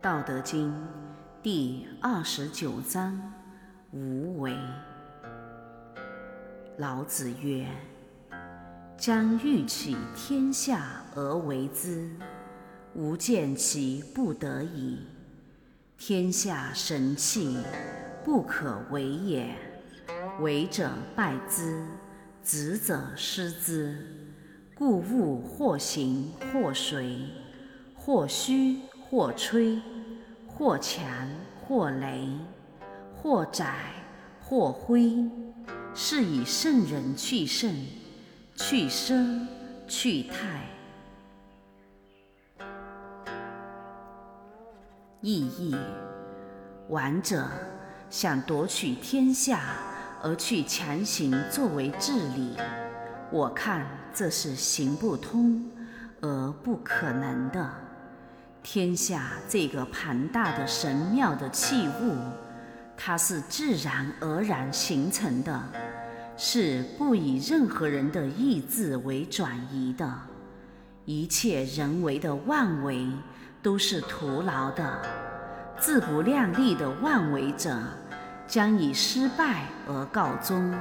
道德经第二十九章：无为。老子曰：“将欲取天下而为之，吾见其不得已。天下神器，不可为也。为者败之，执者失之。故物或行或随，或虚或吹。”或强或羸，或窄或灰，是以圣人去圣，去奢，去泰。意义：王者想夺取天下而去强行作为治理，我看这是行不通而不可能的。天下这个庞大的神妙的器物，它是自然而然形成的，是不以任何人的意志为转移的。一切人为的妄为都是徒劳的。自不量力的妄为者，将以失败而告终；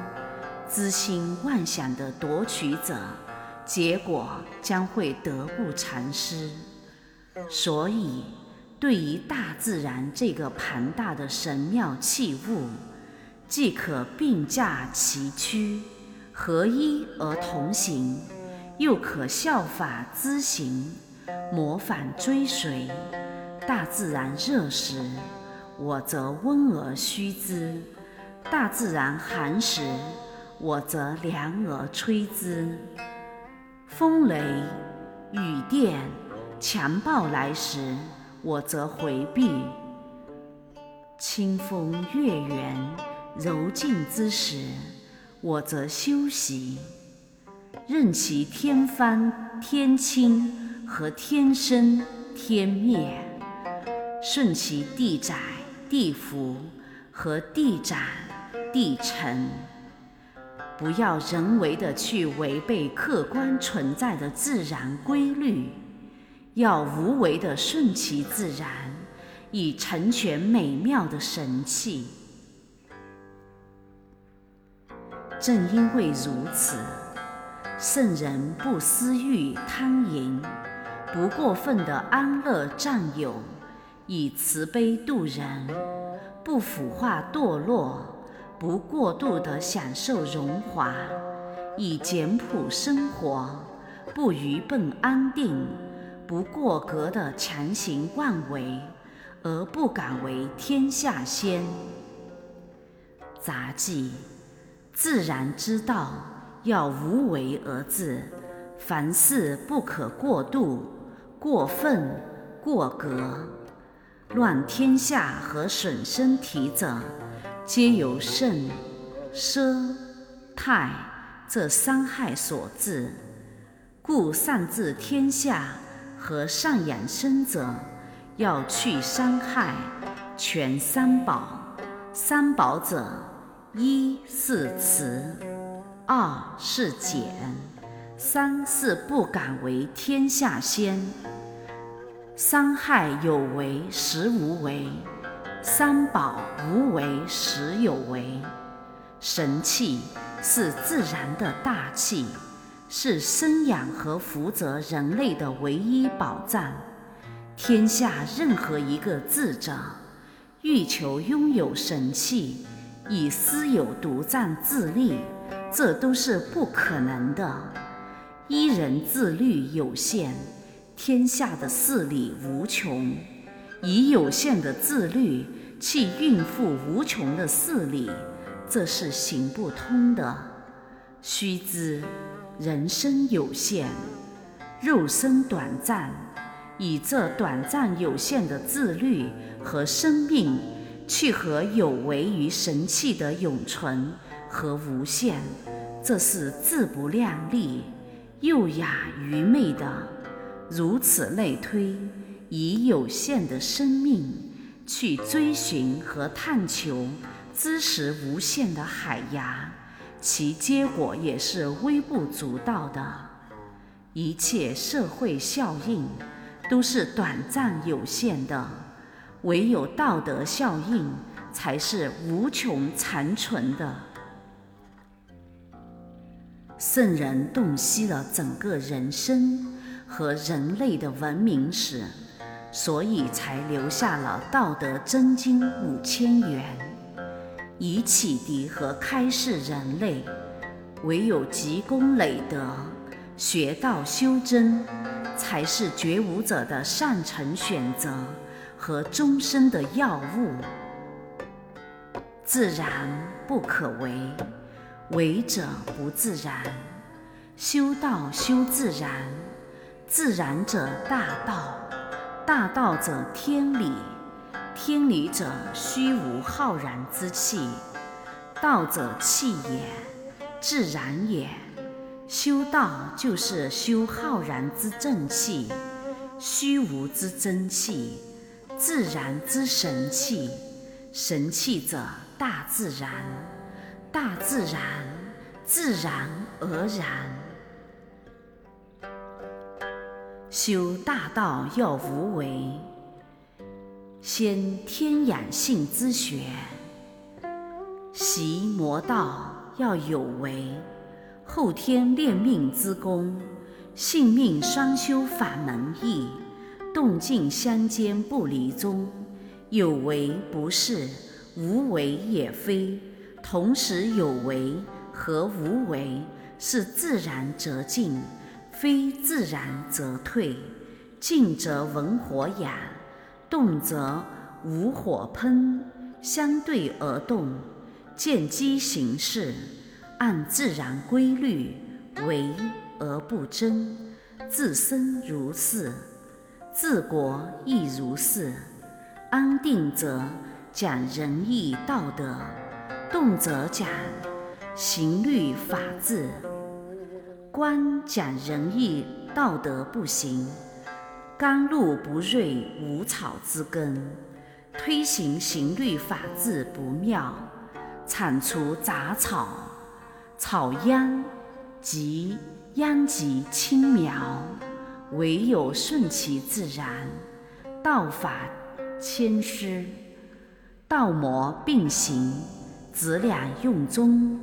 知心妄想的夺取者，结果将会得不偿失。所以，对于大自然这个庞大的神妙器物，既可并驾齐驱，合一而同行，又可效法知行，模仿追随。大自然热时，我则温而虚之；大自然寒时，我则凉而吹之。风雷、雨电。强暴来时，我则回避；清风月圆，柔静之时，我则休息。任其天翻天倾和天生天灭，顺其地载地浮和地展地沉，不要人为的去违背客观存在的自然规律。要无为的顺其自然，以成全美妙的神器。正因为如此，圣人不私欲贪淫，不过分的安乐占有，以慈悲度人，不腐化堕落，不过度的享受荣华，以简朴生活，不愚笨安定。不过格的强行妄为，而不敢为天下先。杂记：自然之道要无为而治，凡事不可过度、过分、过格。乱天下和损身体者，皆由肾、奢、泰这三害所致。故善治天下。和善养生者，要去伤害，全三宝。三宝者，一是慈，二是俭，三是不敢为天下先。三害有为，实无为；三宝无为，实有为。神气是自然的大气。是生养和福泽人类的唯一保障。天下任何一个智者，欲求拥有神器，以私有独占自立，这都是不可能的。一人自律有限，天下的势力无穷，以有限的自律去应付无穷的势力，这是行不通的。须知。人生有限，肉身短暂，以这短暂有限的自律和生命，去和有为于神气的永存和无限，这是自不量力、幼雅愚昧的。如此类推，以有限的生命去追寻和探求知识无限的海洋，其结果也是微不足道的。一切社会效应都是短暂有限的，唯有道德效应才是无穷残存的。圣人洞悉了整个人生和人类的文明史。所以才留下了《道德真经》五千元，以启迪和开示人类。唯有积功累德、学道修真，才是觉悟者的善成选择和终身的要务。自然不可为，为者不自然。修道修自然，自然者大道。大道者天理，天理者虚无浩然之气，道者气也，自然也。修道就是修浩然之正气，虚无之真气，自然之神气。神气者大自然，大自然自然而然。修大道要无为，先天养性之学；习魔道要有为，后天练命之功。性命双修法门易，动静相兼不离宗。有为不是，无为也非。同时有为和无为是自然则静。非自然则退，静则文火养，动则无火喷，相对而动，见机行事，按自然规律为而不争，自身如是，治国亦如是。安定则讲仁义道德，动则讲刑律法治。观讲仁义道德不行，甘露不润无草之根；推行刑律法治不妙，铲除杂草，草殃及殃及青苗，唯有顺其自然，道法谦虚，道魔并行，子两用中，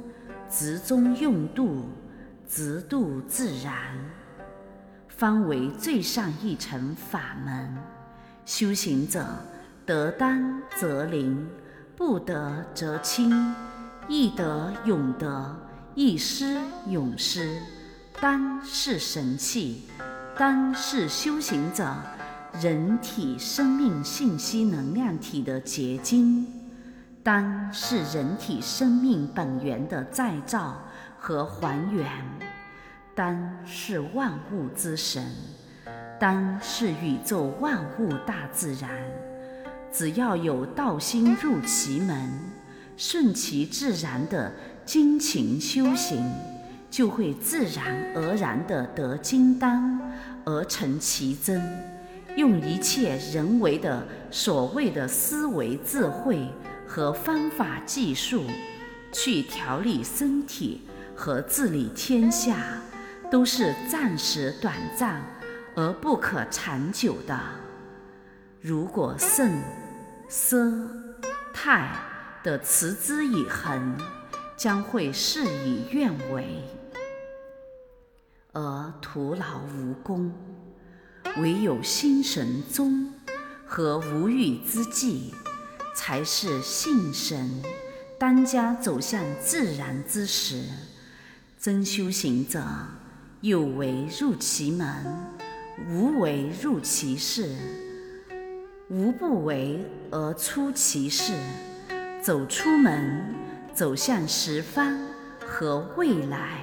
直中用度。直度自然，方为最上一层法门。修行者得当则灵，不得则清；易得永得，一失永失。当是神器，当是修行者人体生命信息能量体的结晶，当是人体生命本源的再造。和还原，当是万物之神，当是宇宙万物大自然。只要有道心入其门，顺其自然的精勤修行，就会自然而然的得金丹而成其真。用一切人为的所谓的思维智慧和方法技术，去调理身体。和治理天下，都是暂时短暂而不可长久的。如果圣、奢、泰的持之以恒，将会事与愿违，而徒劳无功。唯有心神宗和无欲之际，才是信神当家走向自然之时。真修行者，有为入其门，无为入其事，无不为而出其事。走出门，走向十方和未来。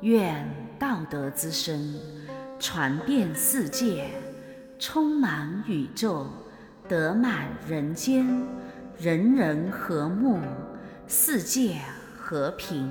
愿道德之声传遍世界，充满宇宙，得满人间。人人和睦，世界和平。